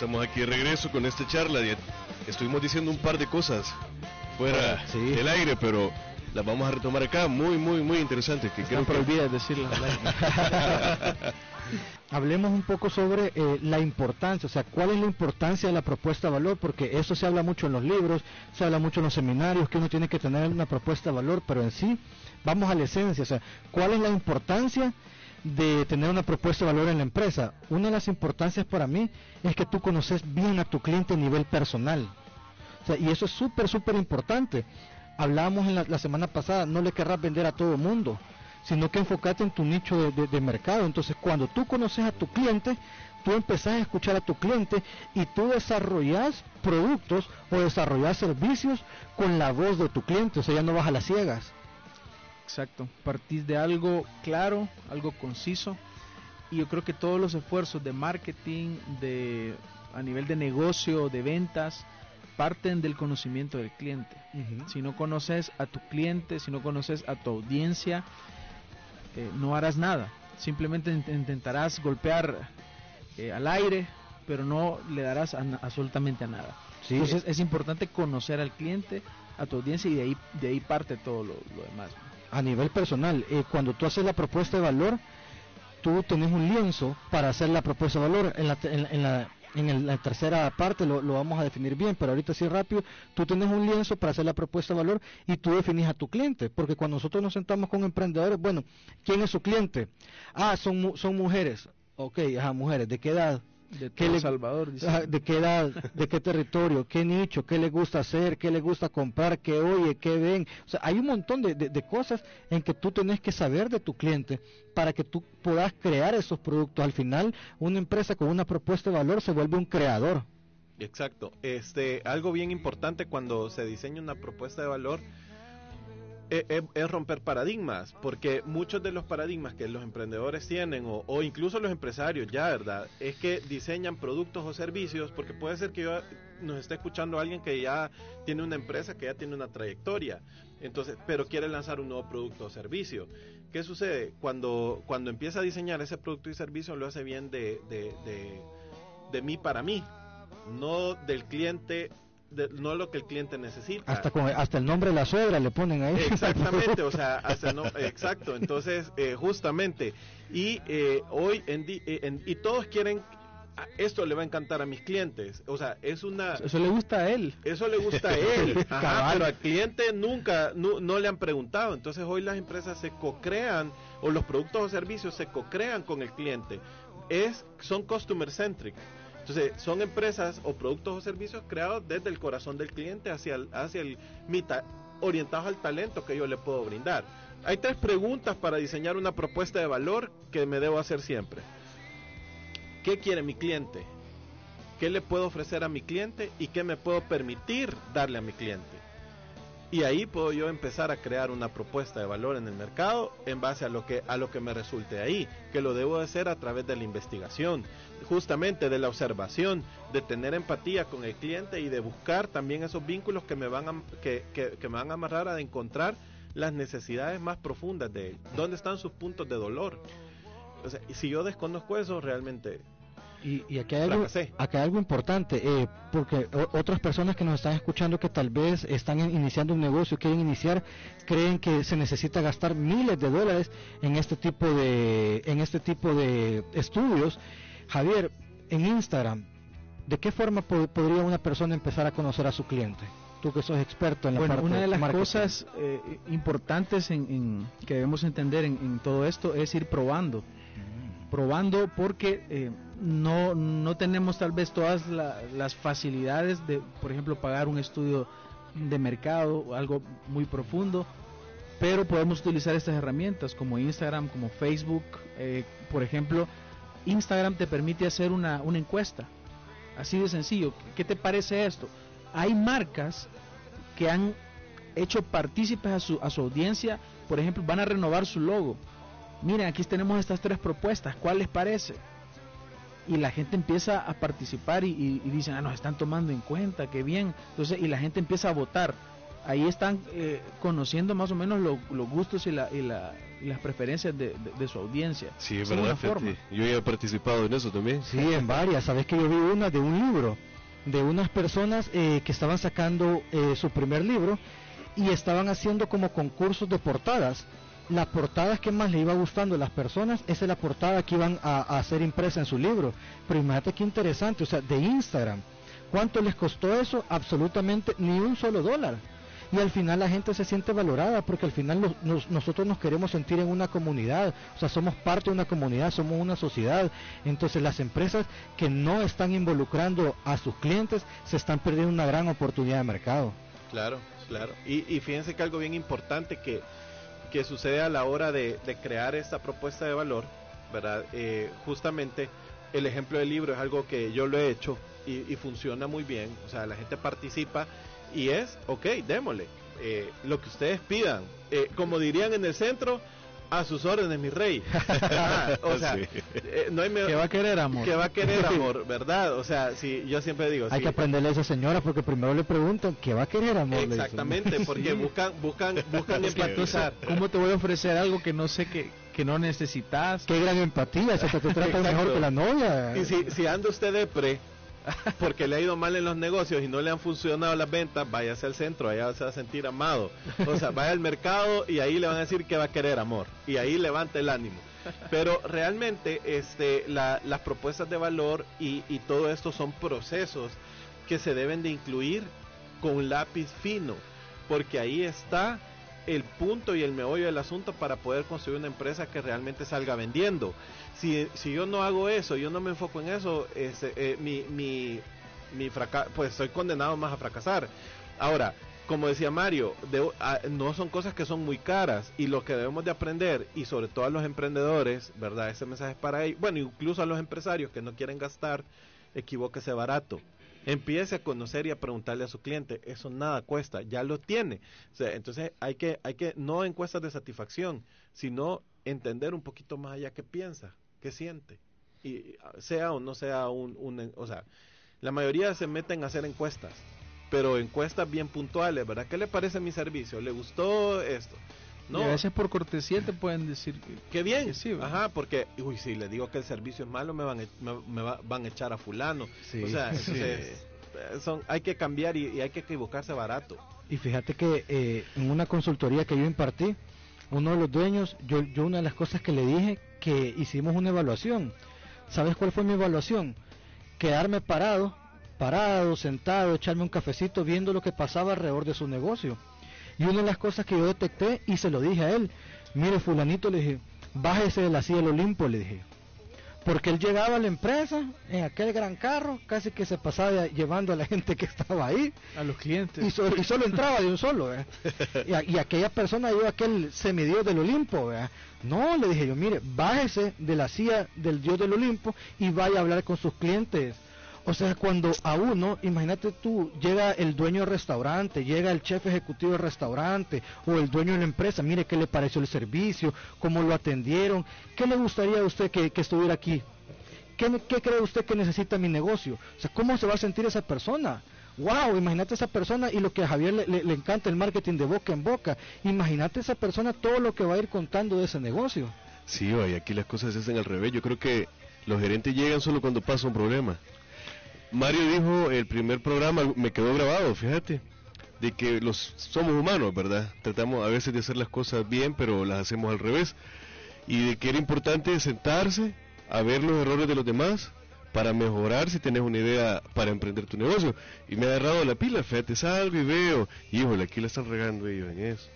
estamos aquí de regreso con esta charla. Estuvimos diciendo un par de cosas fuera del aire, pero las vamos a retomar acá. Muy, muy, muy interesante. Que Están prohibidas decirlas Hablemos un poco sobre eh, la importancia, o sea, cuál es la importancia de la propuesta de valor, porque eso se habla mucho en los libros, se habla mucho en los seminarios, que uno tiene que tener una propuesta de valor, pero en sí, vamos a la esencia, o sea, cuál es la importancia de tener una propuesta de valor en la empresa. Una de las importancias para mí es que tú conoces bien a tu cliente a nivel personal. y eso es súper, súper importante. Hablábamos en la, semana pasada, no le querrás vender a todo el mundo, sino que enfocate en tu nicho de, mercado. Entonces, cuando tú conoces a tu cliente, tú empezás a escuchar a tu cliente y tú desarrollas productos o desarrollas servicios con la voz de tu cliente, o sea, ya no vas a las ciegas. Exacto, partís de algo claro, algo conciso. Y yo creo que todos los esfuerzos de marketing, de a nivel de negocio, de ventas, parten del conocimiento del cliente. Si no conoces a tu cliente, si no conoces a tu audiencia, eh, no harás nada. Simplemente intentarás golpear eh, al aire, pero no le darás absolutamente a nada. Entonces es importante conocer al cliente, a tu audiencia y de ahí, de ahí parte todo lo, lo demás a nivel personal. Eh, cuando tú haces la propuesta de valor, tú tenés un lienzo para hacer la propuesta de valor. En la, en, la, en la tercera parte lo, vamos a definir bien, pero ahorita sí rápido, tú tienes un lienzo para hacer la propuesta de valor y tú definís a tu cliente, porque cuando nosotros nos sentamos con emprendedores, bueno, ¿quién es su cliente? Ah, son, son mujeres. Ok, ajá, mujeres, ¿de qué edad? De ¿Qué Salvador. ¿De qué edad? ¿De qué territorio? ¿Qué nicho? ¿Qué le gusta hacer? ¿Qué le gusta comprar? ¿Qué oye? ¿Qué ven? O sea, hay un montón de, de, cosas en que tú tenés que saber de tu cliente para que tú puedas crear esos productos. Al final, una empresa con una propuesta de valor se vuelve un creador. Exacto. Este, algo bien importante cuando se diseña una propuesta de valor es, romper paradigmas, porque muchos de los paradigmas que los emprendedores tienen, o, incluso los empresarios ya, ¿verdad? Es que diseñan productos o servicios, porque puede ser que yo, nos esté escuchando alguien que ya tiene una empresa, que ya tiene una trayectoria, entonces, pero quiere lanzar un nuevo producto o servicio. ¿Qué sucede? Cuando, cuando empieza a diseñar ese producto y servicio, lo hace bien de, de, de, de mí para mí, no del cliente no lo que el cliente necesita. Hasta hasta el nombre de la suegra le ponen ahí. Exactamente, o sea, hasta no, exacto. Entonces, eh, justamente, y eh, hoy eh, en, y todos quieren esto le va a encantar a mis clientes. O sea, es una... Eso le gusta a él. Eso le gusta a él. pero al cliente nunca, no, no, le han preguntado. Entonces hoy las empresas se co-crean, o los productos o servicios se co-crean con el cliente. Es, son customer centric. Entonces, son empresas o productos o servicios creados desde el corazón del cliente hacia el, hacia el orientados al talento que yo le puedo brindar. Hay tres preguntas para diseñar una propuesta de valor que me debo hacer siempre. ¿Qué quiere mi cliente? ¿Qué le puedo ofrecer a mi cliente? ¿Y qué me puedo permitir darle a mi cliente? Y ahí puedo yo empezar a crear una propuesta de valor en el mercado en base a lo que a lo que me resulte ahí, que lo debo hacer a través de la investigación, justamente de la observación, de tener empatía con el cliente y de buscar también esos vínculos que me van a, que, que, me van a amarrar a encontrar las necesidades más profundas de él, dónde están sus puntos de dolor. y si yo desconozco eso, realmente y, aquí, hay algo, hay algo importante, eh, porque otras personas que nos están escuchando que tal vez están iniciando un negocio, quieren iniciar, creen que se necesita gastar miles de dólares en este tipo de, en este tipo de estudios. Javier, en Instagram, ¿de qué forma podría una persona empezar a conocer a su cliente? Tú que sos experto en la bueno, una de las cosas eh, importantes en, que debemos entender en, todo esto es ir probando probando porque eh, no, no tenemos tal vez todas las facilidades de, por ejemplo, pagar un estudio de mercado, o algo muy profundo, pero podemos utilizar estas herramientas como Instagram, como Facebook, eh, por ejemplo, Instagram te permite hacer una, una encuesta, así de sencillo, ¿qué te parece esto? Hay marcas que han hecho partícipes a su, a su audiencia, por ejemplo, van a renovar su logo miren, aquí tenemos estas tres propuestas, ¿cuál les parece? Y la gente empieza a participar y, dicen, ah, nos están tomando en cuenta, qué bien. Entonces, y la gente empieza a votar. ahí están eh, conociendo más o menos los gustos y, la, y, las preferencias de, su audiencia. Sí, es verdad. Yo he participado en eso también. Sí, en varias. Sabes que yo vi una de un libro de unas personas eh, que estaban sacando eh, su primer libro y estaban haciendo como concursos de portadas. Las portadas que más le iba gustando a las personas, esa es la portada que iban a, a hacer impresa en su libro. Pero imagínate qué interesante, o sea, de Instagram. ¿Cuánto les costó eso? Absolutamente ni un solo dólar y al final la gente se siente valorada porque al final nosotros nos queremos sentir en una comunidad, o sea, somos parte de una comunidad, somos una sociedad. Entonces las empresas que no están involucrando a sus clientes se están perdiendo una gran oportunidad de mercado. Claro, claro. Y, fíjense que algo bien importante que, que sucede a la hora de, crear esta propuesta de valor, ¿verdad? Eh, justamente el ejemplo del libro es algo que yo lo he hecho y, y funciona muy bien, o sea, la gente participa y es, ok, démosle. Eh, lo que ustedes pidan. Eh, como dirían en el centro, a sus órdenes, mi rey. o sea, eh, no hay que va a querer amor. Que va a querer amor, ¿verdad? O sea, si yo siempre digo. Hay que aprenderle a esa señora porque primero le preguntan, ¿qué va a querer amor? Exactamente, porque buscan, buscan, buscan empatizar. ¿Cómo te voy a ofrecer algo que no sé que, que no necesitas? Qué gran empatía, se te trata mejor que la novia. Y si, si anda usted de pre porque le ha ido mal en los negocios y no le han funcionado las ventas, váyase al centro, allá se va a sentir amado. O sea, vaya al mercado y ahí le van a decir que va a querer amor. Y ahí levanta el ánimo. Pero realmente este, las propuestas de valor y, y todo esto son procesos que se deben de incluir con lápiz fino. Porque ahí está el punto y el meollo del asunto para poder construir una empresa que realmente salga vendiendo si, si yo no hago eso, yo no me enfoco en eso, este, eh, mi, mi, pues estoy condenado más a fracasar. Ahora, como decía Mario, no son cosas que son muy caras y lo que debemos de aprender, y sobre todo a los emprendedores, ¿verdad? Ese mensaje es para ellos, bueno, incluso a los empresarios que no quieren gastar, equivóquese barato. Empiece a conocer y a preguntarle a su cliente, eso nada cuesta, ya lo tiene. entonces hay que, hay que, no encuestas de satisfacción, sino entender un poquito más allá qué piensa, qué siente. Y sea o no sea un, o sea, la mayoría se meten a hacer encuestas, pero encuestas bien puntuales, ¿verdad? ¿Qué le parece mi servicio? ¿Le gustó esto? No. a veces por cortesía te pueden decir que, bien. sí, Ajá, porque, uy, si le digo que el servicio es malo, me van, me, van a echar a fulano. o sea, son, hay que cambiar y, hay que equivocarse barato. Y fíjate que eh, en una consultoría que yo impartí, uno de los dueños, yo, yo una de las cosas que le dije, que hicimos una evaluación. ¿Sabes cuál fue mi evaluación? Quedarme parado, parado, sentado, echarme un cafecito viendo lo que pasaba alrededor de su negocio. Y una de las cosas que yo detecté y se lo dije a él, mire fulanito, le dije, bájese de la silla del Olimpo, le dije. Porque él llegaba a la empresa en aquel gran carro, casi que se pasaba llevando a la gente que estaba ahí. A los clientes. Y, solo entraba de un solo. Y, aquella persona dio aquel semidios del Olimpo. No, le dije yo, mire, bájese de la silla del dios del Olimpo y vaya a hablar con sus clientes o sea, cuando a uno, imagínate tú, llega el dueño del restaurante, llega el chef ejecutivo del restaurante o el dueño de la empresa, mire qué le pareció el servicio, cómo lo atendieron, qué le gustaría a usted que, estuviera aquí, ¿Qué, cree usted que necesita mi negocio, o sea, cómo se va a sentir esa persona. Wow, imagínate esa persona y lo que a Javier le, le encanta el marketing de boca en boca. Imagínate esa persona todo lo que va a ir contando de ese negocio. Sí, oye, aquí las cosas se hacen al revés. Yo creo que los gerentes llegan solo cuando pasa un problema. Mario dijo, el primer programa me quedó grabado, fíjate, de que los somos humanos, ¿verdad? Tratamos a veces de hacer las cosas bien, pero las hacemos al revés. Y de que era importante sentarse a ver los errores de los demás para mejorar si tenés una idea para emprender tu negocio. Y me ha agarrado la pila, fíjate, salgo y veo, híjole, aquí la están regando ellos en eso.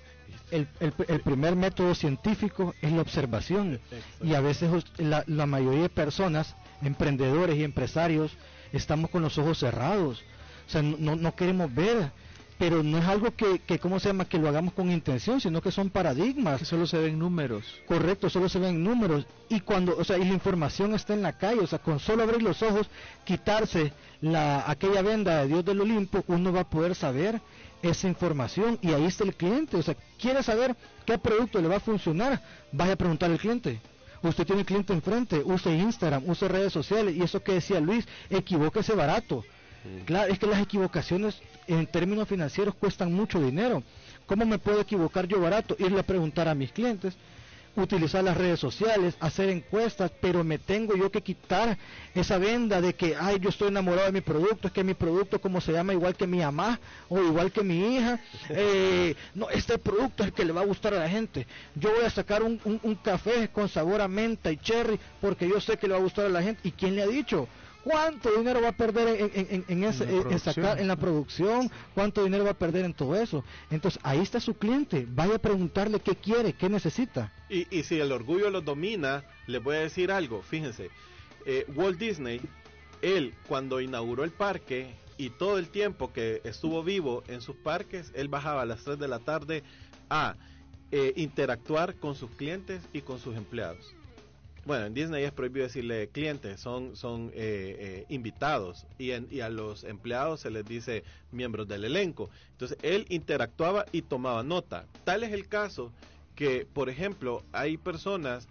El, el, primer método científico es la observación y a veces la, la mayoría de personas, emprendedores y empresarios, estamos con los ojos cerrados. O sea, no, no queremos ver, pero no es algo que, que, ¿cómo se llama?, que lo hagamos con intención, sino que son paradigmas. Que solo se ven números. Correcto, solo se ven números. Y cuando, o sea, y la información está en la calle, o sea, con solo abrir los ojos, quitarse la, aquella venda de Dios del Olimpo, uno va a poder saber esa información y ahí está el cliente. O sea, quiere saber qué producto le va a funcionar, vaya a preguntar al cliente. Usted tiene cliente enfrente, use Instagram, use redes sociales y eso que decía Luis, equivóquese barato. Claro, es que las equivocaciones en términos financieros cuestan mucho dinero. ¿Cómo me puedo equivocar yo barato? Irle a preguntar a mis clientes utilizar las redes sociales, hacer encuestas, pero me tengo yo que quitar esa venda de que, ay, yo estoy enamorado de mi producto, es que mi producto como se llama igual que mi mamá o igual que mi hija, eh, no, este producto es el que le va a gustar a la gente. Yo voy a sacar un, un café con sabor a menta y cherry porque yo sé que le va a gustar a la gente. ¿Y quién le ha dicho? ¿Cuánto dinero va a perder en, ese, en, la producción? ¿Cuánto dinero va a perder en todo eso? Entonces, ahí está su cliente. Vaya a preguntarle qué quiere, qué necesita. Y, y si el orgullo lo domina, le voy a decir algo. Fíjense, eh, Walt Disney, él cuando inauguró el parque y todo el tiempo que estuvo vivo en sus parques, él bajaba a las 3 de la tarde a eh, interactuar con sus clientes y con sus empleados bueno, en Disney es prohibido decirle clientes, son, son eh, eh, invitados y, y, a los empleados se les dice miembros del elenco. Entonces él interactuaba y tomaba nota. Tal es el caso que, por ejemplo, hay personas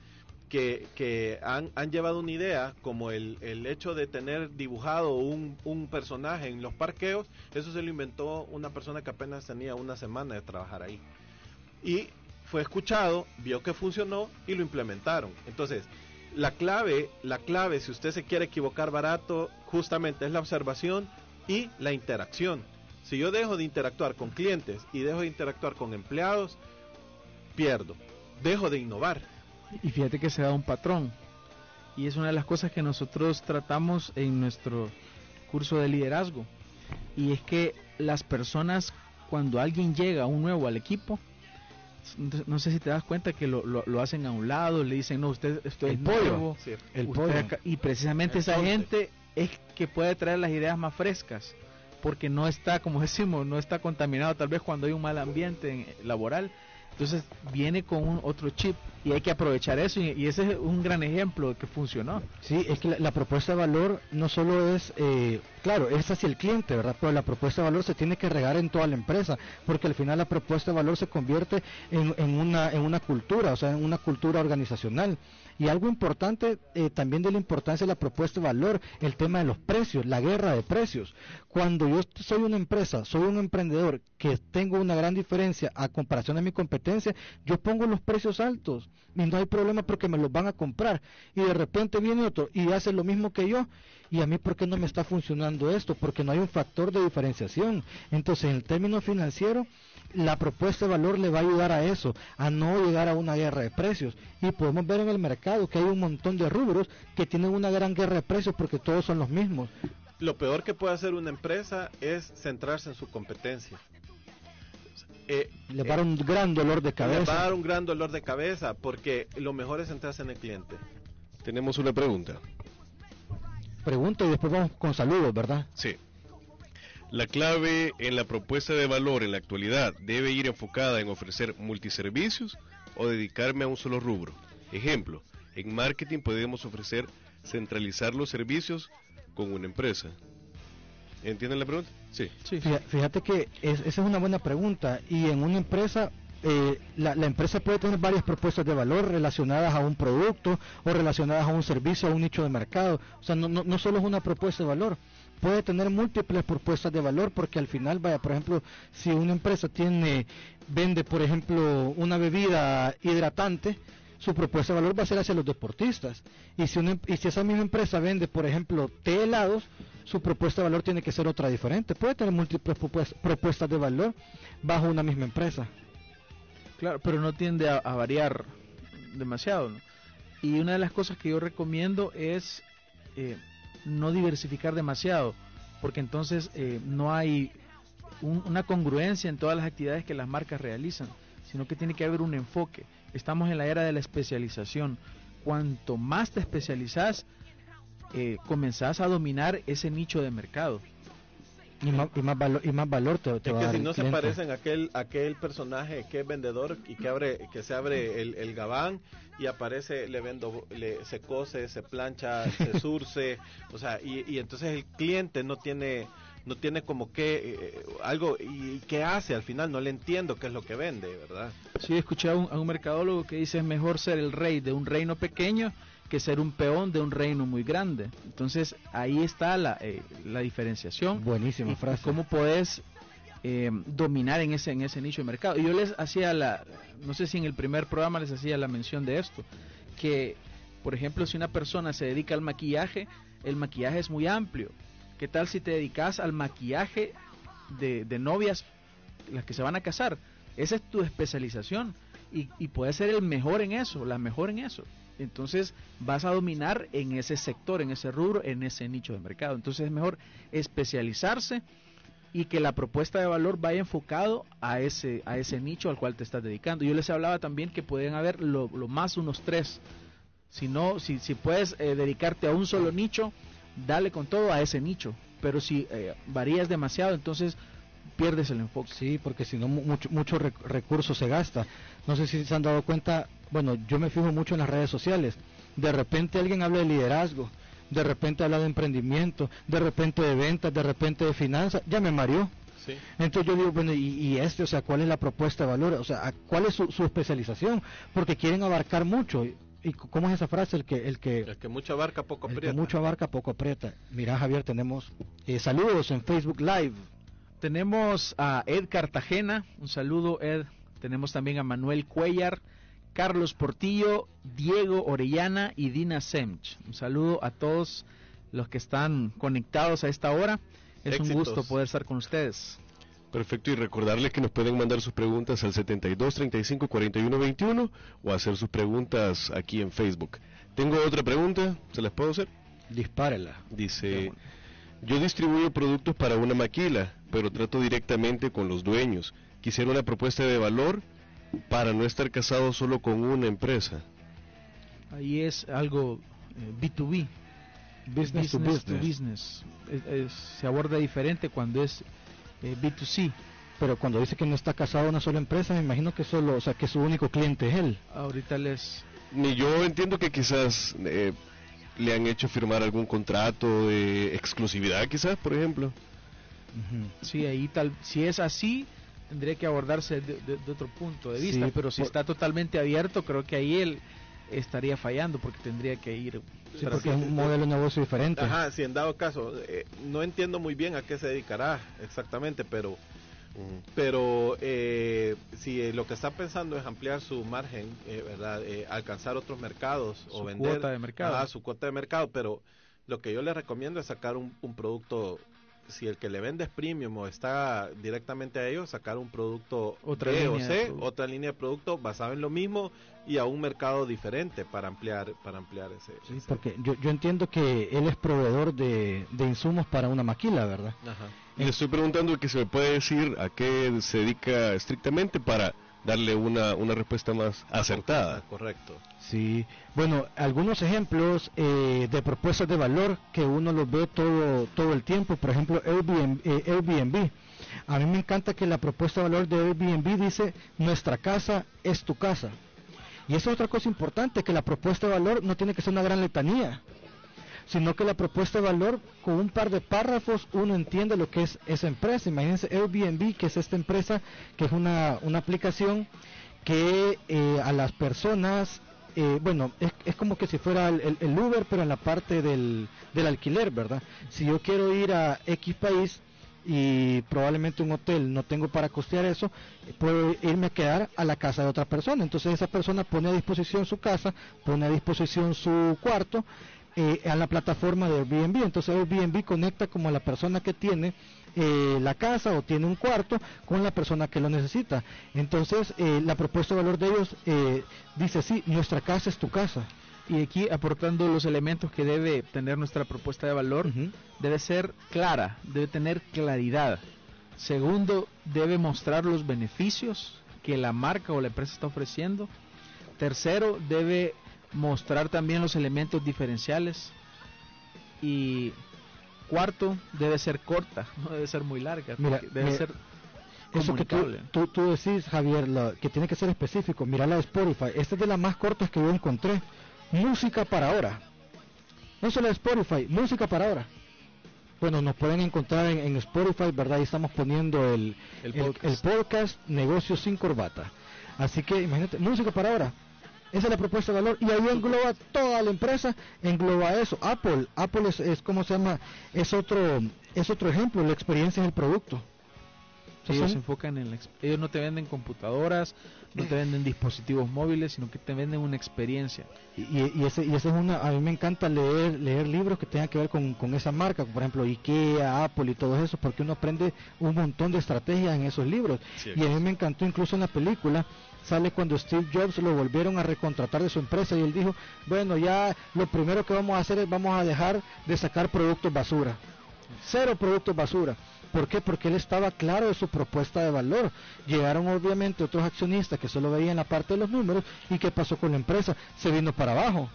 que, que han, han, llevado una idea como el, el hecho de tener dibujado un, un personaje en los parqueos, eso se lo inventó una persona que apenas tenía una semana de trabajar ahí. Y fue escuchado, vio que funcionó y lo implementaron. Entonces, la clave, la clave, si usted se quiere equivocar barato, justamente es la observación y la interacción. Si yo dejo de interactuar con clientes y dejo de interactuar con empleados, pierdo, dejo de innovar. Y fíjate que se da un patrón. Y es una de las cosas que nosotros tratamos en nuestro curso de liderazgo. Y es que las personas, cuando alguien llega un nuevo al equipo, no sé si te das cuenta que lo, lo, hacen a un lado, le dicen, no, usted esto es pollo, el y precisamente esa gente es que puede traer las ideas más frescas, porque no está, como decimos, no está contaminado tal vez cuando hay un mal ambiente laboral, entonces viene con un otro chip y hay que aprovechar eso y, ese es un gran ejemplo de que funcionó. Sí, es que la, propuesta de valor no solo es, eh, claro, es hacia el cliente, ¿verdad? Pero la propuesta de valor se tiene que regar en toda la empresa, porque al final la propuesta de valor se convierte en, en, una, en una cultura, o sea, en una cultura organizacional. Y algo importante eh, también de la importancia de la propuesta de valor, el tema de los precios, la guerra de precios. Cuando yo soy una empresa, soy un emprendedor que tengo una gran diferencia a comparación de mi competencia, yo pongo los precios altos y no hay problema porque me los van a comprar. Y de repente viene otro y hace lo mismo que yo. Y a mí, ¿por qué no me está funcionando esto? Porque no hay un factor de diferenciación. Entonces, en el término financiero, la propuesta de valor le va a ayudar a eso, a no llegar a una guerra de precios. Y podemos ver en el mercado que hay un montón de rubros que tienen una gran guerra de precios porque todos son los mismos. Lo peor que puede hacer una empresa es centrarse en su competencia. Eh, le va a dar un gran dolor de cabeza. Le va a dar un gran dolor de cabeza porque lo mejor es centrarse en el cliente. Tenemos una pregunta. Pregunta y después vamos con saludos, ¿verdad? Sí. La clave en la propuesta de valor en la actualidad debe ir enfocada en ofrecer multiservicios o dedicarme a un solo rubro. Ejemplo, en marketing podemos ofrecer centralizar los servicios con una empresa. ¿Entienden la pregunta? Sí. Fíjate que esa es una buena pregunta y en una empresa eh, la, empresa puede tener varias propuestas de valor relacionadas a un producto o relacionadas a un servicio, a un nicho de mercado. O sea, no, no, no solo es una propuesta de valor, puede tener múltiples propuestas de valor porque al final, vaya, por ejemplo, si una empresa tiene, vende, por ejemplo, una bebida hidratante, su propuesta de valor va a ser hacia los deportistas. Y si, una, y si esa misma empresa vende, por ejemplo, té helados, su propuesta de valor tiene que ser otra diferente. Puede tener múltiples propuestas de valor bajo una misma empresa. Claro, pero no tiende a, variar demasiado. Y una de las cosas que yo recomiendo es eh, no diversificar demasiado, porque entonces eh, no hay una congruencia en todas las actividades que las marcas realizan, sino que tiene que haber un enfoque. Estamos en la era de la especialización. Cuanto más te especializas, eh, comenzás a dominar ese nicho de mercado. Y más, y más valor, y más valor te, te es que si no se parecen aquel aquel personaje que es vendedor y que abre que se abre el, el gabán y aparece le vendo le, se cose se plancha se surce o sea y, y entonces el cliente no tiene no tiene como que eh, algo y qué hace al final no le entiendo qué es lo que vende verdad sí escuché a un, a un mercadólogo que dice es mejor ser el rey de un reino pequeño que ser un peón de un reino muy grande. Entonces ahí está la, eh, la diferenciación. Buenísima y frase. cómo puedes eh, dominar en ese, en ese nicho de mercado. Y yo les hacía la, no sé si en el primer programa les hacía la mención de esto, que por ejemplo si una persona se dedica al maquillaje, el maquillaje es muy amplio. ¿Qué tal si te dedicas al maquillaje de, novias, las que se van a casar? Esa es tu especialización y, y puedes ser el mejor en eso, la mejor en eso. Entonces vas a dominar en ese sector, en ese rubro, en ese nicho de mercado. Entonces es mejor especializarse y que la propuesta de valor vaya enfocado a ese, a ese nicho al cual te estás dedicando. Yo les hablaba también que pueden haber lo, lo más unos tres. Si no, si, si puedes eh, dedicarte a un solo nicho, dale con todo a ese nicho. Pero si eh, varías demasiado, entonces pierdes el enfoque. Sí, porque si no mu- mucho, mucho rec- recurso se gasta. No sé si se han dado cuenta, bueno, yo me fijo mucho en las redes sociales. De repente alguien habla de liderazgo, de repente habla de emprendimiento, de repente de ventas, de repente de finanzas, ya me mareó. Sí. Entonces yo digo, bueno, y, y este, o sea, ¿cuál es la propuesta de valor? O sea, ¿a- ¿cuál es su, su especialización? Porque quieren abarcar mucho. ¿Y cómo es esa frase? El que, el que, El que mucho abarca, poco el que aprieta. mucho abarca, poco aprieta. Mira, Javier, tenemos eh, saludos en Facebook Live. Tenemos a Ed Cartagena, un saludo Ed. Tenemos también a Manuel Cuellar, Carlos Portillo, Diego Orellana y Dina Semch. Un saludo a todos los que están conectados a esta hora. Es un gusto poder estar con ustedes. Perfecto, y recordarles que nos pueden mandar sus preguntas al 72 35 41 21 o hacer sus preguntas aquí en Facebook. Tengo otra pregunta, ¿se las puedo hacer? Dispárela. Dice, yo distribuyo productos para una maquila, pero trato directamente con los dueños. Quisiera una propuesta de valor para no estar casado solo con una empresa. Ahí es algo eh, B2B, Business, to business. business. Es- es- se aborda diferente cuando es eh, B2C. Pero cuando dice que no está casado a una sola empresa, me imagino que solo, o sea, que su único cliente es él. Ahorita les... Y yo entiendo que quizás eh, le han hecho firmar algún contrato de exclusividad, quizás, por ejemplo. Sí, ahí tal, si es así, tendría que abordarse de, de- de otro punto de vista, Sí, pero si por- está totalmente abierto, creo que ahí él estaría fallando porque tendría que ir... Sí, porque es un modelo de negocio diferente. Ajá, si en dado caso, eh, no entiendo muy bien a qué se dedicará exactamente, pero pero eh, si eh, lo que está pensando es ampliar su margen, eh, ¿verdad? Eh, alcanzar otros mercados o Su vender cuota de mercado. Ajá, su cuota de mercado, pero lo que yo le recomiendo es sacar un, un producto, si el que le vende es premium o está directamente a ellos, sacar un producto Otra B o línea de C, producto. otra línea de producto basado en lo mismo y a un mercado diferente para ampliar para ampliar ese. Sí, ese- porque yo, yo entiendo que él es proveedor de, de insumos para una maquila, ¿verdad? Ajá. Y le estoy preguntando que se me puede decir a qué se dedica estrictamente para darle una, una respuesta más acertada. Correcto. Sí, bueno, algunos ejemplos eh, de propuestas de valor que uno los ve todo, todo el tiempo, por ejemplo, Airbnb, eh, Airbnb. A mí me encanta que la propuesta de valor de Airbnb dice, nuestra casa es tu casa. Y esa es otra cosa importante, que la propuesta de valor no tiene que ser una gran letanía, sino que la propuesta de valor, con un par de párrafos, uno entiende lo que es esa empresa. Imagínense Airbnb, que es esta empresa, que es una, una aplicación que eh, a las personas, eh, bueno, es, es como que si fuera el, el- Uber, pero en la parte del, del alquiler, ¿verdad? Si yo quiero ir a X país y probablemente un hotel no tengo para costear eso, puedo irme a quedar a la casa de otra persona. Entonces esa persona pone a disposición su casa, pone a disposición su cuarto eh, a la plataforma de Airbnb. Entonces Airbnb conecta como a la persona que tiene eh, la casa o tiene un cuarto con la persona que lo necesita. Entonces eh, la propuesta de valor de ellos eh, dice, sí, nuestra casa es tu casa. Y aquí aportando los elementos que debe tener nuestra propuesta de valor, debe ser clara, debe tener claridad. Segundo, debe mostrar los beneficios que la marca o la empresa está ofreciendo. Tercero, debe mostrar también los elementos diferenciales. Y cuarto, debe ser corta, no debe ser muy larga, Mira, debe mira, ser Eso que tú, tú, tú decís, Javier, la- que tiene que ser específico. Mira la de Spotify. Esta es de las más cortas que yo encontré. Música para ahora. No solo de Spotify, música para ahora. Bueno, nos pueden encontrar en, en Spotify, ¿verdad? Ahí estamos poniendo el, El el, podcast. el podcast Negocios sin Corbata. Así que imagínate, música para ahora. Esa es la propuesta de valor y ahí engloba toda la empresa, engloba eso. Apple, Apple es, es como se llama, es otro, es otro ejemplo, la experiencia en el producto. Ellos se enfocan en ellos no te venden computadoras, no te venden dispositivos móviles, sino que te venden una experiencia. Y, y, ese, y ese es una, a mí me encanta leer leer libros que tengan que ver con, con esa marca, por ejemplo IKEA, Apple y todo eso, porque uno aprende un montón de estrategias en esos libros. y a mí me encantó incluso en la película sale cuando Steve Jobs lo volvieron a recontratar de su empresa y él dijo, bueno, ya lo primero que vamos a hacer es vamos a dejar de sacar productos basura. Cero productos basura. ¿Por qué? Porque él estaba claro de su propuesta de valor. Llegaron obviamente otros accionistas que solo veían la parte de los números y qué pasó con la empresa. Se vino para abajo.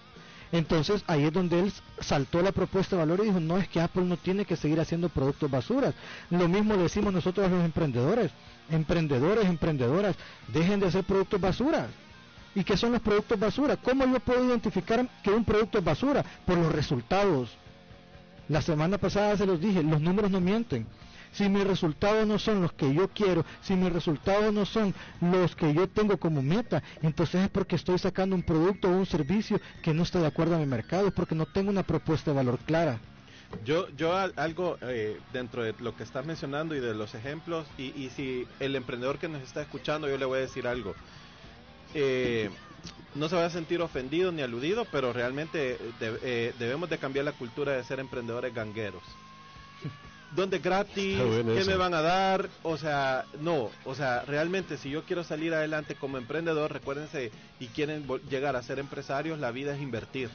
Entonces ahí es donde él saltó la propuesta de valor y dijo, no es que Apple no tiene que seguir haciendo productos basuras. Lo mismo decimos nosotros los emprendedores emprendedores, emprendedoras, dejen de hacer productos basura. ¿Y qué son los productos basura? ¿Cómo yo puedo identificar que un producto es basura? Por los resultados. La semana pasada se los dije, los números no mienten. Si mis resultados no son los que yo quiero, si mis resultados no son los que yo tengo como meta, entonces es porque estoy sacando un producto o un servicio que no está de acuerdo a mi mercado, porque no tengo una propuesta de valor clara. Yo, yo algo eh, dentro de lo que estás mencionando y de los ejemplos, y, si el emprendedor que nos está escuchando, yo le voy a decir algo. Eh, no se va a sentir ofendido ni aludido, pero realmente eh, debemos de cambiar la cultura de ser emprendedores gangueros. ¿Dónde gratis? ¿Qué me van a dar? O sea, no, o sea, realmente si yo quiero salir adelante como emprendedor, recuérdense, y quieren llegar a ser empresarios, la vida es invertir.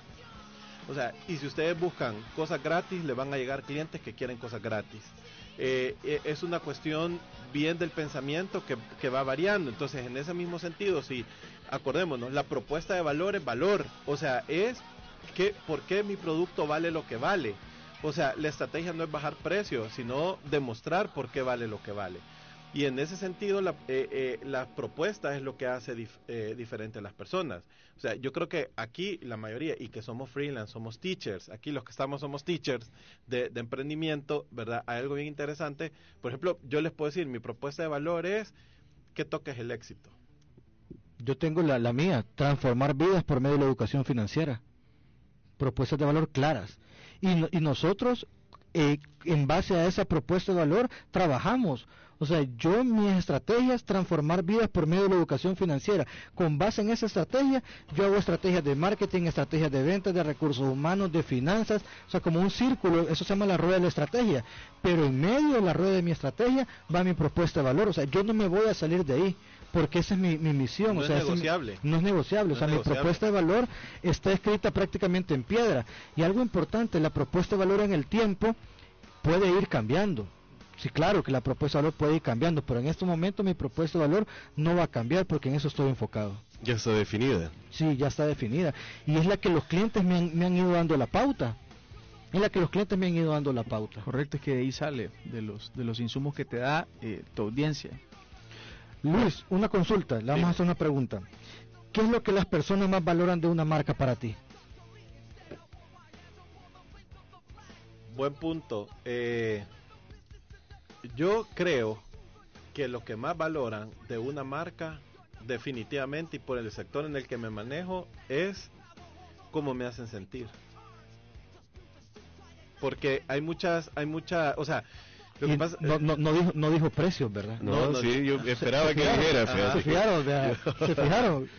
O sea, y si ustedes buscan cosas gratis, le van a llegar clientes que quieren cosas gratis. Eh, eh, es una cuestión bien del pensamiento que, que, va variando. Entonces, en ese mismo sentido, si acordémonos, la propuesta de valor es valor. O sea, es que, por qué mi producto vale lo que vale. O sea, la estrategia no es bajar precios, sino demostrar por qué vale lo que vale. Y en ese sentido, la, eh, eh, propuesta es lo que hace eh, diferente a las personas. O sea, yo creo que aquí la mayoría, y que somos freelance, somos teachers, aquí los que estamos somos teachers de, emprendimiento, ¿verdad? Hay algo bien interesante. Por ejemplo, yo les puedo decir, mi propuesta de valor es que toques el éxito. Yo tengo la, la mía, transformar vidas por medio de la educación financiera. Propuestas de valor claras. Y, y nosotros, en base a esa propuesta de valor, trabajamos o sea, yo mis estrategias transformar vidas por medio de la educación financiera. Con base en esa estrategia, yo hago estrategias de marketing, estrategias de ventas, de recursos humanos, de finanzas, o sea, como un círculo, eso se llama la rueda de la estrategia. Pero en medio de la rueda de mi estrategia va mi propuesta de valor. O sea, yo no me voy a salir de ahí porque esa es mi, misión. No o sea, es negociable. no es negociable. o sea, mi propuesta de valor está escrita prácticamente en piedra. Y algo importante, la propuesta de valor en el tiempo puede ir cambiando. Sí, claro que la propuesta de valor puede ir cambiando, pero en este momento mi propuesta de valor no va a cambiar porque en eso estoy enfocado. Ya está definida. Sí, ya está definida. Y es la que los clientes me han, ido dando la pauta. Es la que los clientes me han ido dando la pauta. Correcto, es que de ahí sale, de los, de los insumos que te da eh, tu audiencia. Luis, una consulta, le vamos a hacer una pregunta. ¿Qué es lo que las personas más valoran de una marca para ti? Buen punto. Eh, yo creo que lo que más valoran de una marca definitivamente y por el sector en el que me manejo es cómo me hacen sentir. Porque hay muchas, hay muchas, o sea, lo que pasa, no, no, no, dijo, no dijo precios, ¿verdad? No, sí, yo esperaba que dijera. Se fijaron, se fijaron.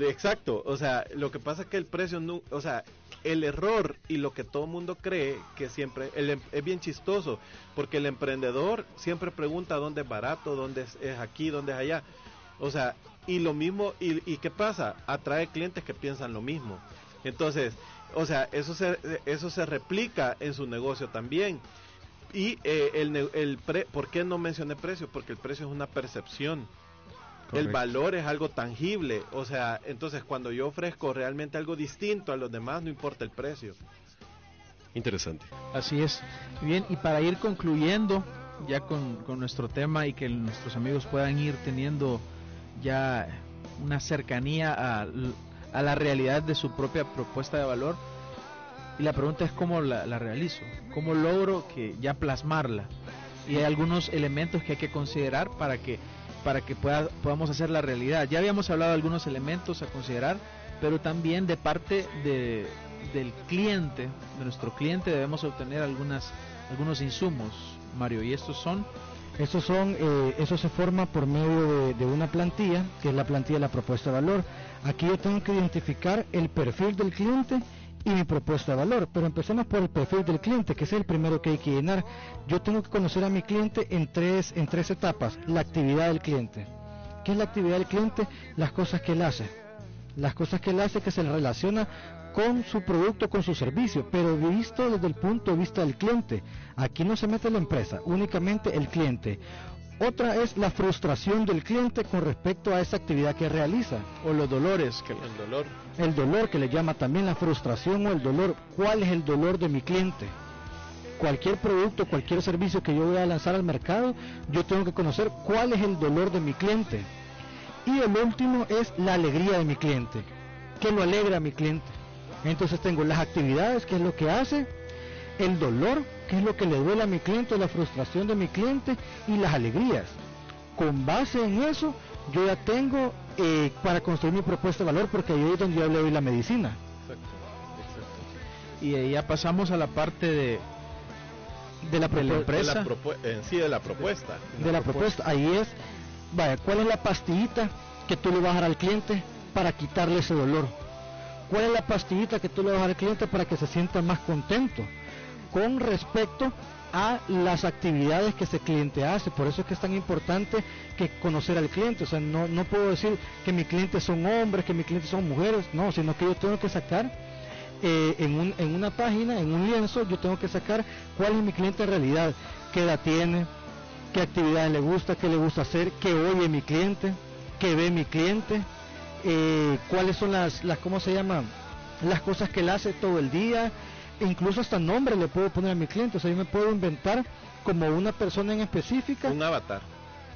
Exacto, o sea, lo que pasa es que el precio, no, o sea, el error y lo que todo el mundo cree que siempre em, es bien chistoso, porque el emprendedor siempre pregunta dónde es barato, dónde es, aquí, dónde es allá. O sea, y lo mismo, y, y, qué pasa? Atrae clientes que piensan lo mismo. Entonces, o sea, eso se, eso se replica en su negocio también. Y eh, el, el pre, ¿por qué no mencioné precio? Porque el precio es una percepción. El valor es algo tangible, o sea, entonces cuando yo ofrezco realmente algo distinto a los demás, no importa el precio. Interesante. Así es. Bien, y para ir concluyendo ya con, nuestro tema y que nuestros amigos puedan ir teniendo ya una cercanía a, a, la realidad de su propia propuesta de valor. Y la pregunta es cómo la, realizo, cómo logro que ya plasmarla. Y hay algunos elementos que hay que considerar para que para que pueda, podamos hacer la realidad. Ya habíamos hablado de algunos elementos a considerar, pero también de parte de, del cliente, de nuestro cliente, debemos obtener algunas, algunos insumos, Mario, y estos son Esos son, eh, eso se forma por medio de, de una plantilla, que es la plantilla de la propuesta de valor. Aquí yo tengo que identificar el perfil del cliente y mi propuesta de valor. Pero empecemos por el perfil del cliente, que es el primero que hay que llenar. Yo tengo que conocer a mi cliente en tres, en tres etapas. La actividad del cliente. ¿Qué es la actividad del cliente? Las cosas que él hace. Las cosas que él hace que se relaciona con su producto, con su servicio, pero visto desde el punto de vista del cliente. Aquí no se mete la empresa, únicamente el cliente. Otra es la frustración del cliente con respecto a esa actividad que realiza. o los dolores que El dolor. El dolor que le llama también la frustración o el dolor. ¿Cuál es el dolor de mi cliente? Cualquier producto, cualquier servicio que yo voy a lanzar al mercado, yo tengo que conocer cuál es el dolor de mi cliente. Y el último es la alegría de mi cliente. ¿Qué lo alegra a mi cliente? Entonces tengo las actividades, que es lo que hace, el dolor, que es lo que le duele a mi cliente, la frustración de mi cliente y las alegrías. Con base en eso, yo ya tengo eh, para construir mi propuesta de valor, porque ahí es donde yo le doy la medicina. Exacto. Exacto. y eh, ya pasamos a la parte de, De la, De la propu- empresa. De la en sí de la propuesta. de la propuesta. Ahí es, vaya, ¿cuál es la pastillita que tú le vas a dar al cliente para quitarle ese dolor? ¿Cuál es la pastillita que tú le vas a dar al cliente para que se sienta más contento? Con respecto a las actividades que ese cliente hace. Por eso es que es tan importante que conocer al cliente. O sea, no, no puedo decir que mi cliente son hombres, que mi cliente son mujeres, no, sino que yo tengo que sacar eh, en, un- en una página, en un lienzo, yo tengo que sacar cuál es mi cliente en realidad, qué edad tiene, qué actividades le gusta, qué le gusta hacer, qué oye mi cliente, qué ve mi cliente, eh, cuáles son las, las, ¿cómo se llama? Las cosas que él hace todo el día, incluso hasta nombre le puedo poner a mi cliente, o sea, yo me puedo inventar como una persona en específica. Un avatar.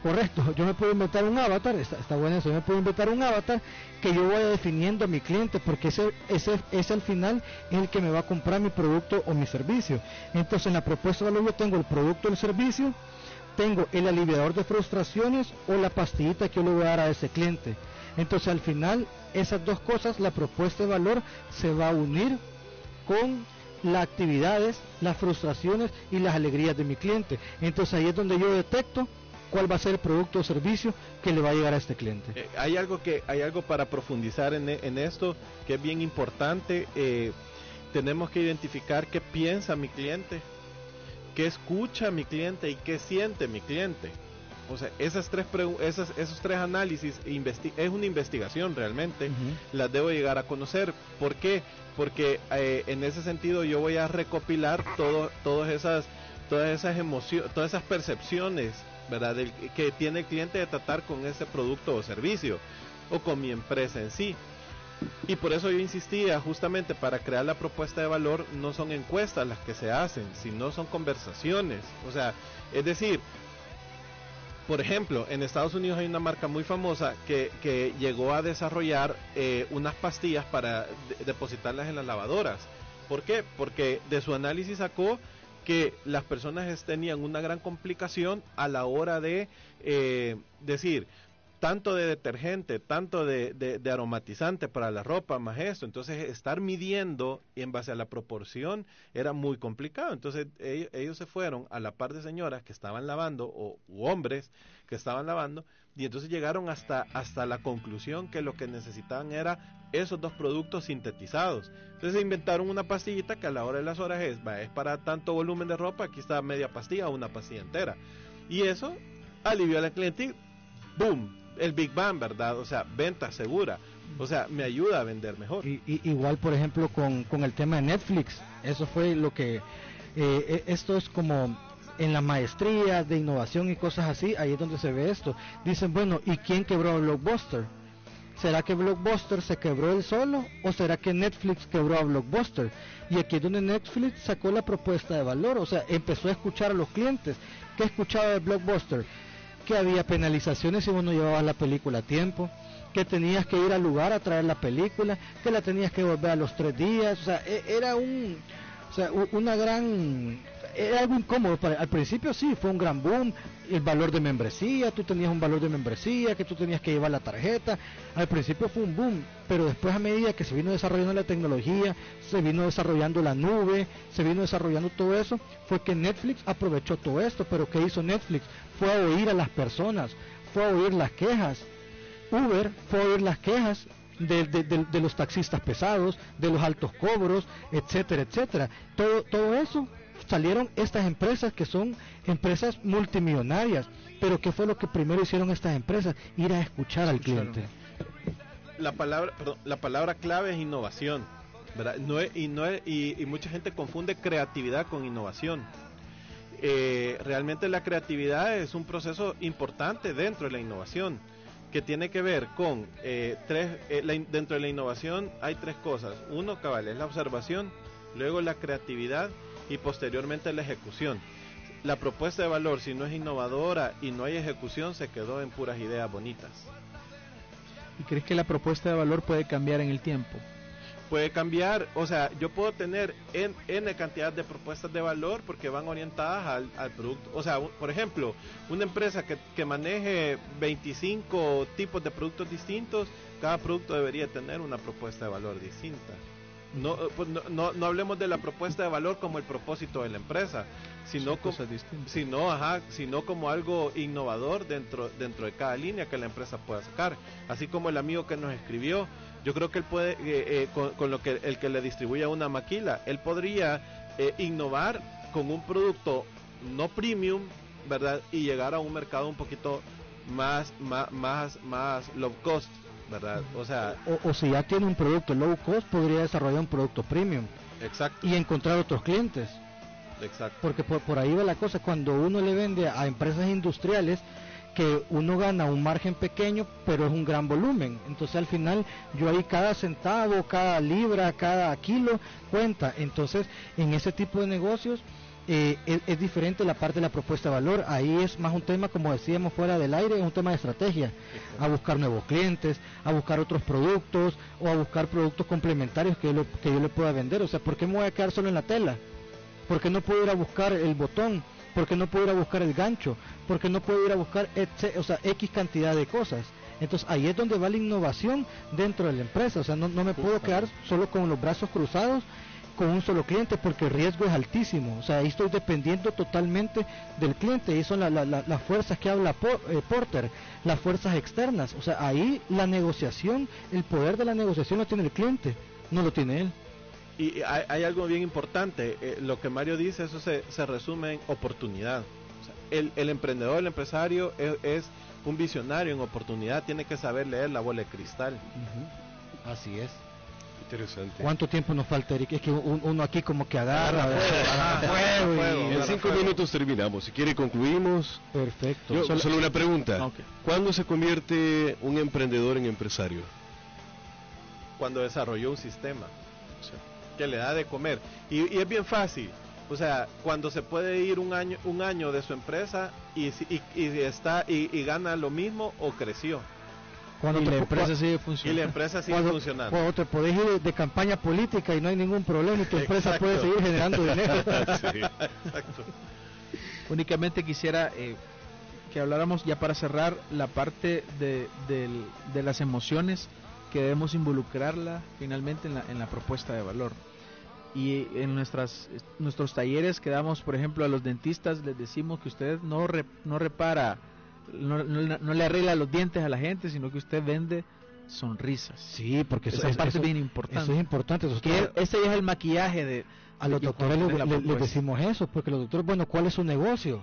Correcto, yo me puedo inventar un avatar, está, está bueno eso, yo me puedo inventar un avatar que yo vaya definiendo a mi cliente, porque ese, ese, ese al final es el que me va a comprar mi producto o mi servicio. Entonces en la propuesta de valor yo tengo el producto o el servicio, tengo el aliviador de frustraciones o la pastillita que yo le voy a dar a ese cliente. Entonces al final esas dos cosas, la propuesta de valor se va a unir con las actividades, las frustraciones y las alegrías de mi cliente. Entonces ahí es donde yo detecto cuál va a ser el producto o servicio que le va a llegar a este cliente. Eh, hay algo que hay algo para profundizar en, e- en esto que es bien importante. eh, tenemos que identificar qué piensa mi cliente, qué escucha mi cliente y qué siente mi cliente. O sea, esas tres esas, esos tres análisis e es una investigación realmente. Las debo llegar a conocer. ¿Por qué? Porque eh, en ese sentido yo voy a recopilar todo, todas esas, todas esas emociones, todas esas percepciones, ¿verdad? Del, que tiene el cliente de tratar con ese producto o servicio o con mi empresa en sí. Y por eso yo insistía, justamente para crear la propuesta de valor, no son encuestas las que se hacen, sino son conversaciones. O sea, es decir, por ejemplo, en Estados Unidos hay una marca muy famosa que, que llegó a desarrollar eh, unas pastillas para de- depositarlas en las lavadoras. ¿Por qué? Porque de su análisis sacó que las personas tenían una gran complicación a la hora de eh, decir tanto de detergente, tanto de, de- aromatizante para la ropa, más esto. Entonces, estar midiendo en base a la proporción era muy complicado. Entonces, ellos, se fueron a la par de señoras que estaban lavando, o u hombres que estaban lavando, y entonces llegaron hasta, hasta la conclusión que lo que necesitaban era esos dos productos sintetizados. Entonces inventaron una pastillita que a la hora de las horas es, va, es para tanto volumen de ropa, aquí está media pastilla o una pastilla entera. Y eso alivió a la cliente ¡boom! El Big Bang, ¿verdad? O sea, venta segura. O sea, me ayuda a vender mejor. Y, y- igual, por ejemplo, con, con el tema de Netflix, eso fue lo que, eh, eh, esto es como en la maestría de innovación y cosas así, ahí es donde se ve esto. Dicen, bueno, ¿y quién quebró a Blockbuster? ¿Será que Blockbuster se quebró él solo o será que Netflix quebró a Blockbuster? Y aquí es donde Netflix sacó la propuesta de valor, o sea, empezó a escuchar a los clientes. ¿Qué escuchaba de Blockbuster? Que había penalizaciones si uno llevaba la película a tiempo, que tenías que ir al lugar a traer la película, que la tenías que volver a los tres días, o sea, e- era un, o sea, una gran, era algo incómodo. Para, al principio sí, fue un gran boom. El valor de membresía, tú tenías un valor de membresía, que tú tenías que llevar la tarjeta. Al principio fue un boom, pero después a medida que se vino desarrollando la tecnología, se vino desarrollando la nube, se vino desarrollando todo eso, fue que Netflix aprovechó todo esto. Pero ¿qué hizo Netflix? Fue a oír a las personas, fue a oír las quejas. Uber fue a oír las quejas de, de, de, de, los taxistas pesados, de los altos cobros, etcétera, etcétera. Todo, todo eso salieron estas empresas que son empresas multimillonarias. Pero ¿qué fue lo que primero hicieron estas empresas? Ir a escuchar al cliente. La palabra, perdón, la palabra clave es innovación. ¿verdad? No es, y, no es, y, y, mucha gente confunde creatividad con innovación. Eh, realmente la creatividad es un proceso importante dentro de la innovación que tiene que ver con eh, tres, eh, la, dentro de la innovación hay tres cosas. Uno, cabal, es la observación, luego la creatividad y posteriormente la ejecución. La propuesta de valor, si no es innovadora y no hay ejecución, se quedó en puras ideas bonitas. ¿Y crees que la propuesta de valor puede cambiar en el tiempo? Puede cambiar, o sea, yo puedo tener en, N cantidad de propuestas de valor porque van orientadas al, al producto. O sea, un, por ejemplo, una empresa que, que maneje 25 tipos de productos distintos, cada producto debería tener una propuesta de valor distinta. No, pues no, no, no, hablemos de la propuesta de valor como el propósito de la empresa, sino, como, sino, ajá, sino como algo innovador dentro, dentro de cada línea que la empresa pueda sacar. Así como el amigo que nos escribió, yo creo que él puede, eh, eh, con, con, lo que el que le distribuye una maquila, él podría eh, innovar con un producto no premium, ¿verdad? Y llegar a un mercado un poquito más, más, más, más low cost ¿verdad? O sea, o, o, si ya tiene un producto low cost, podría desarrollar un producto premium. Exacto. Y encontrar otros clientes. Exacto. Porque por, por ahí va la cosa, cuando uno le vende a empresas industriales, que uno gana un margen pequeño, pero es un gran volumen. Entonces al final yo ahí cada centavo, cada libra, cada kilo cuenta. Entonces en ese tipo de negocios eh, es, es, diferente la parte de la propuesta de valor. Ahí es más un tema, como decíamos fuera del aire, es un tema de estrategia. A buscar nuevos clientes, a buscar otros productos o a buscar productos complementarios que yo, le, que yo le pueda vender. O sea, ¿por qué me voy a quedar solo en la tela? ¿Por qué no puedo ir a buscar el botón? ¿Por qué no puedo ir a buscar el gancho? ¿Por qué no puedo ir a buscar o sea, X cantidad de cosas? Entonces ahí es donde va la innovación dentro de la empresa. O sea, no, no me puedo quedar solo con los brazos cruzados con un solo cliente porque el riesgo es altísimo. O sea, ahí estoy dependiendo totalmente del cliente. Y son la, la, la, las fuerzas que habla por, eh, Porter, las fuerzas externas. O sea, ahí la negociación, el poder de la negociación lo tiene el cliente, no lo tiene él. Y hay, hay algo bien importante. Eh, lo que Mario dice, eso se, se resume en oportunidad. O sea, el, el, emprendedor, el empresario es, es, un visionario en oportunidad. Tiene que saber leer la bola de cristal. Uh -huh. Así es. Interesante. ¿Cuánto tiempo nos falta, Eric? Es que uno aquí como que agarra. agarra fuego, fuego, en cinco fuego. minutos terminamos. Si quiere concluimos. Perfecto. Yo, solo, solo, una pregunta. Okay. ¿Cuándo se convierte un emprendedor en empresario? Cuando desarrolló un sistema que le da de comer. Y, y, es bien fácil. O sea, cuando se puede ir un año, un año de su empresa y, y, y está y gana lo mismo o creció. Cuando y la empresa sigue funcionando. Y la empresa sigue cuando, funcionando. Cuando te podés ir de, de, campaña política y no hay ningún problema y tu empresa Exacto. puede seguir generando dinero. sí. Exacto. Únicamente quisiera eh, que habláramos ya para cerrar la parte de, de, de, las emociones que debemos involucrarla finalmente en la, en la propuesta de valor. Y en nuestras, nuestros talleres que damos, por ejemplo, a los dentistas, les decimos que usted no, re, no repara no, no, no, le arregla los dientes a la gente, sino que usted vende sonrisas. Sí, porque esa eso, parte eso, es bien importante. Eso es importante. Eso que ese es el maquillaje de... A los doctores les le, le decimos eso, porque los doctores, bueno, ¿cuál es su negocio?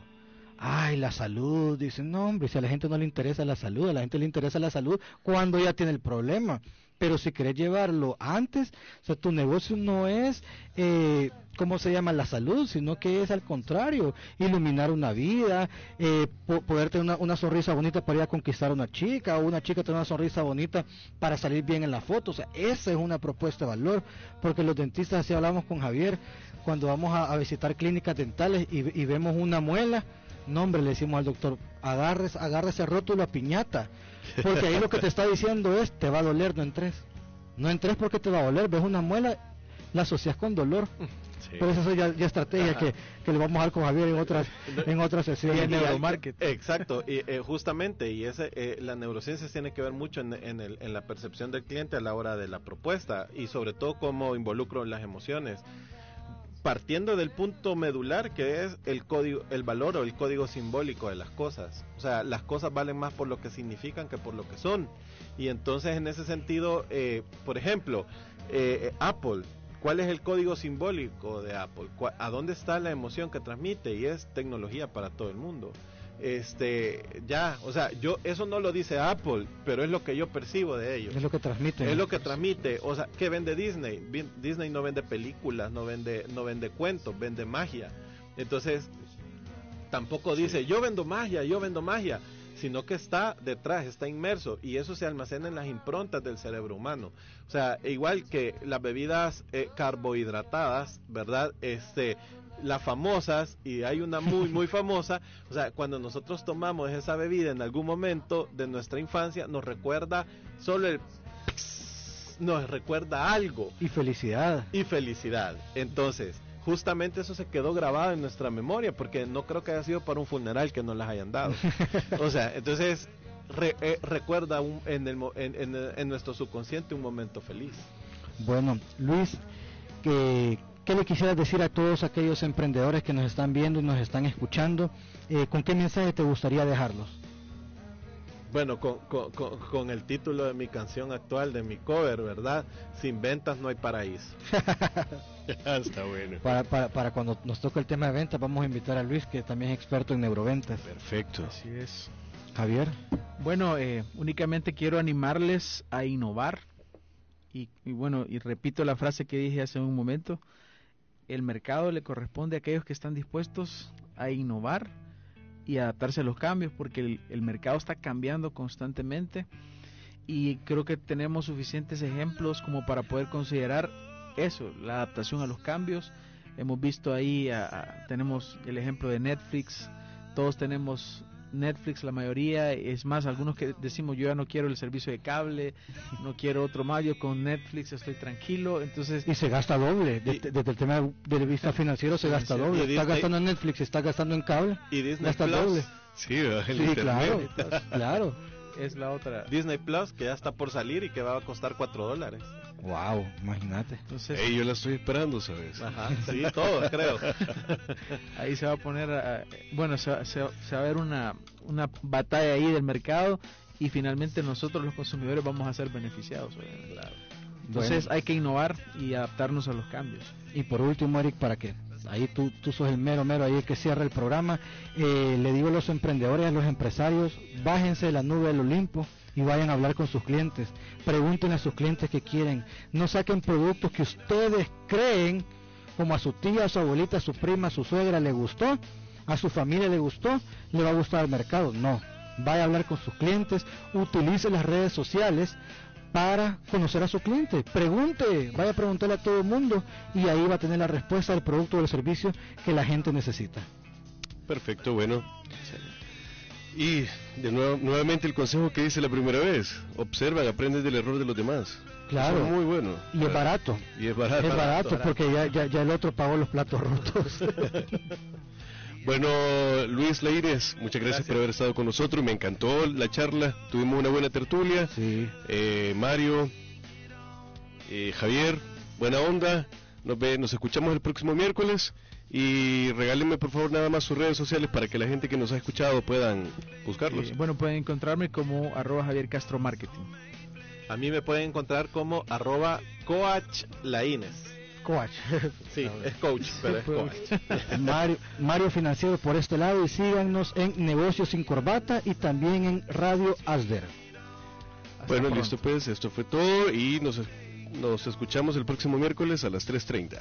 Ay, la salud. Dicen, no, hombre, si a la gente no le interesa la salud, a la gente le interesa la salud cuando ya tiene el problema. Pero si querés llevarlo antes, o sea, tu negocio no es, eh, ¿cómo se llama? La salud, sino que es al contrario, iluminar una vida, eh, po poder tener una, sonrisa bonita para ir a conquistar a una chica, o una chica tener una sonrisa bonita para salir bien en la foto. O sea, esa es una propuesta de valor, porque los dentistas, así hablamos con Javier, cuando vamos a, visitar clínicas dentales y, vemos una muela, no hombre, le decimos al doctor, agarres, agarre ese rótulo a piñata, porque ahí lo que te está diciendo es, te va a doler, no entres. No entres porque te va a doler, ves una muela, la asocias con dolor. Pero eso ya, ya estrategia que, que, le vamos a dar con Javier en otras en otras sesiones. neuromarketing. Exacto, y eh, justamente, y ese, eh, la neurociencia tiene que ver mucho en, en, el, en la percepción del cliente a la hora de la propuesta y sobre todo cómo involucro las emociones partiendo del punto medular que es el código, el valor o el código simbólico de las cosas. O sea, las cosas valen más por lo que significan que por lo que son. Y entonces en ese sentido, eh, por ejemplo, eh, Apple, ¿cuál es el código simbólico de Apple? ¿A dónde está la emoción que transmite? Y es tecnología para todo el mundo este ya o sea yo eso no lo dice Apple pero es lo que yo percibo de ellos. Es lo que transmite es lo que transmite o sea qué vende Disney Disney no vende películas no vende no vende cuentos vende magia. Entonces tampoco dice yo vendo magia yo vendo magia sino que está detrás, está inmerso y eso se almacena en las improntas del cerebro humano. O sea, igual que las bebidas eh, carbohidratadas, ¿verdad? Este, las famosas, y hay una muy, muy famosa, o sea, cuando nosotros tomamos esa bebida en algún momento de nuestra infancia, nos recuerda solo el... nos recuerda algo. Y felicidad. Y felicidad. Entonces, justamente eso se quedó grabado en nuestra memoria, porque no creo que haya sido para un funeral que nos las hayan dado. o sea, entonces eh, recuerda en, el, en, en nuestro subconsciente un momento feliz. Bueno, Luis, que ¿Qué le quisieras decir a todos aquellos emprendedores que nos están viendo y nos están escuchando? Eh, ¿Con qué mensaje te gustaría dejarlos? Bueno, con, con, el título de mi canción actual, de mi cover, ¿verdad? Sin ventas no hay paraíso. Está bueno. Para, para, para, cuando nos toque el tema de ventas, vamos a invitar a Luis, que también es experto en neuroventas. Perfecto. Así es. Javier. Bueno, eh, únicamente quiero animarles a innovar. Y, y bueno, y repito la frase que dije hace un momento el mercado le corresponde a aquellos que están dispuestos a innovar y adaptarse a los cambios, porque el, mercado está cambiando constantemente y creo que tenemos suficientes ejemplos como para poder considerar eso, la adaptación a los cambios. Hemos visto ahí, tenemos el ejemplo de Netflix, todos tenemos Netflix la mayoría, es más, algunos que decimos yo ya no quiero el servicio de cable, no quiero otro más, yo con Netflix estoy tranquilo, entonces... Y se gasta doble, desde, el tema de vista financiero se gasta doble, está gastando en Netflix, está gastando en cable, y Disney gasta doble. Sí, claro, claro. Es la otra. Disney Plus, que ya está por salir y que va a costar 4 dólares. Wow, imagínate. Entonces, yo la estoy esperando, ¿sabes? Ajá, sí, todo, creo. Ahí se va a poner, bueno, se, se, va a ver una, una batalla ahí del mercado y finalmente nosotros los consumidores vamos a ser beneficiados. Entonces hay que innovar y adaptarnos a los cambios. Y por último, Eric, ¿para qué? Ahí tú, tú sos el mero, mero, ahí el que cierra el programa. Eh, le digo a los emprendedores, a los empresarios, bájense de la nube del Olimpo y vayan a hablar con sus clientes. Pregunten a sus clientes qué quieren. No saquen productos que ustedes creen, como a su tía, a su abuelita, a su prima, a su suegra le gustó, a su familia le gustó, le va a gustar al mercado. No. Vaya a hablar con sus clientes, utilice las redes sociales para conocer a su cliente. Pregunte, vaya a preguntarle a todo el mundo y ahí va a tener la respuesta del producto o del servicio que la gente necesita. Perfecto, bueno. Y de nuevo, nuevamente el consejo que dice la primera vez, observa, aprende del error de los demás. Claro. muy bueno. Y es barato. Y es barato. Es barato, porque ya, ya, ya el otro pagó los platos rotos. Bueno, Luis Leires, muchas gracias, por haber estado con nosotros. Me encantó la charla. Tuvimos una buena tertulia. Sí. Eh, Mario, eh, Javier, buena onda. Nos, ve, nos escuchamos el próximo miércoles. Y regálenme por favor nada más sus redes sociales para que la gente que nos ha escuchado puedan buscarlos. Eh, bueno, pueden encontrarme como arroba Javier Castro Marketing. A mí me pueden encontrar como arroba coach coach. Sí, es coach, pero es coach. Mario, Mario Financiero por este lado y síganos en Negocios sin Corbata y también en Radio Asder. bueno, listo pues, esto fue todo y nos, nos escuchamos el próximo miércoles a las 3.30.